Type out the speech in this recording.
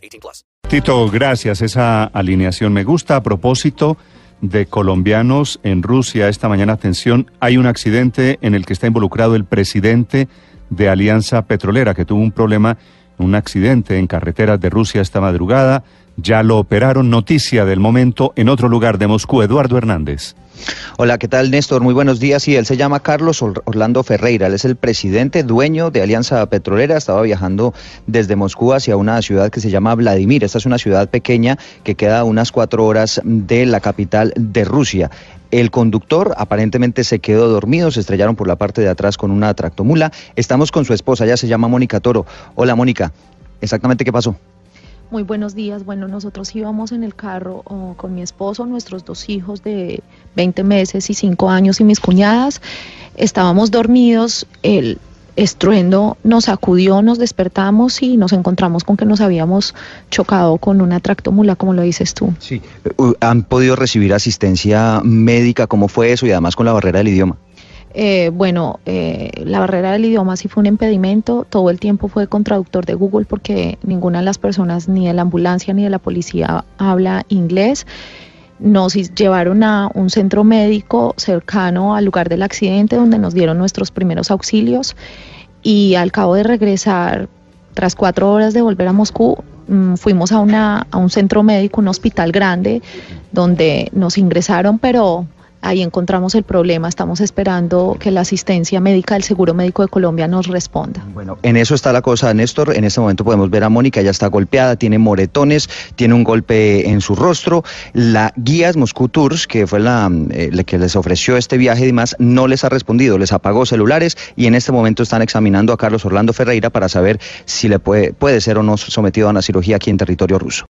18 plus. Tito, gracias. Esa alineación me gusta. A propósito de colombianos en Rusia, esta mañana, atención, hay un accidente en el que está involucrado el presidente de Alianza Petrolera, que tuvo un problema, un accidente en carreteras de Rusia esta madrugada. Ya lo operaron. Noticia del momento en otro lugar de Moscú. Eduardo Hernández. Hola, ¿qué tal Néstor? Muy buenos días. Y él se llama Carlos Orlando Ferreira. Él es el presidente, dueño de Alianza Petrolera. Estaba viajando desde Moscú hacia una ciudad que se llama Vladimir. Esta es una ciudad pequeña que queda a unas cuatro horas de la capital de Rusia. El conductor aparentemente se quedó dormido, se estrellaron por la parte de atrás con una tractomula. Estamos con su esposa, ella se llama Mónica Toro. Hola Mónica, exactamente qué pasó. Muy buenos días. Bueno, nosotros íbamos en el carro oh, con mi esposo, nuestros dos hijos de 20 meses y 5 años y mis cuñadas. Estábamos dormidos, el estruendo nos sacudió, nos despertamos y nos encontramos con que nos habíamos chocado con una tractomula, como lo dices tú. Sí. ¿Han podido recibir asistencia médica? ¿Cómo fue eso? Y además con la barrera del idioma. Eh, bueno, eh, la barrera del idioma sí fue un impedimento, todo el tiempo fue con traductor de Google porque ninguna de las personas, ni de la ambulancia ni de la policía, habla inglés. Nos llevaron a un centro médico cercano al lugar del accidente donde nos dieron nuestros primeros auxilios y al cabo de regresar, tras cuatro horas de volver a Moscú, mm, fuimos a, una, a un centro médico, un hospital grande, donde nos ingresaron, pero Ahí encontramos el problema. Estamos esperando que la asistencia médica del Seguro Médico de Colombia nos responda. Bueno, en eso está la cosa, Néstor. En este momento podemos ver a Mónica, ya está golpeada, tiene moretones, tiene un golpe en su rostro. La Guías Moscú Tours, que fue la, eh, que les ofreció este viaje y demás, no les ha respondido, les apagó celulares y en este momento están examinando a Carlos Orlando Ferreira para saber si le puede, puede ser o no sometido a una cirugía aquí en territorio ruso.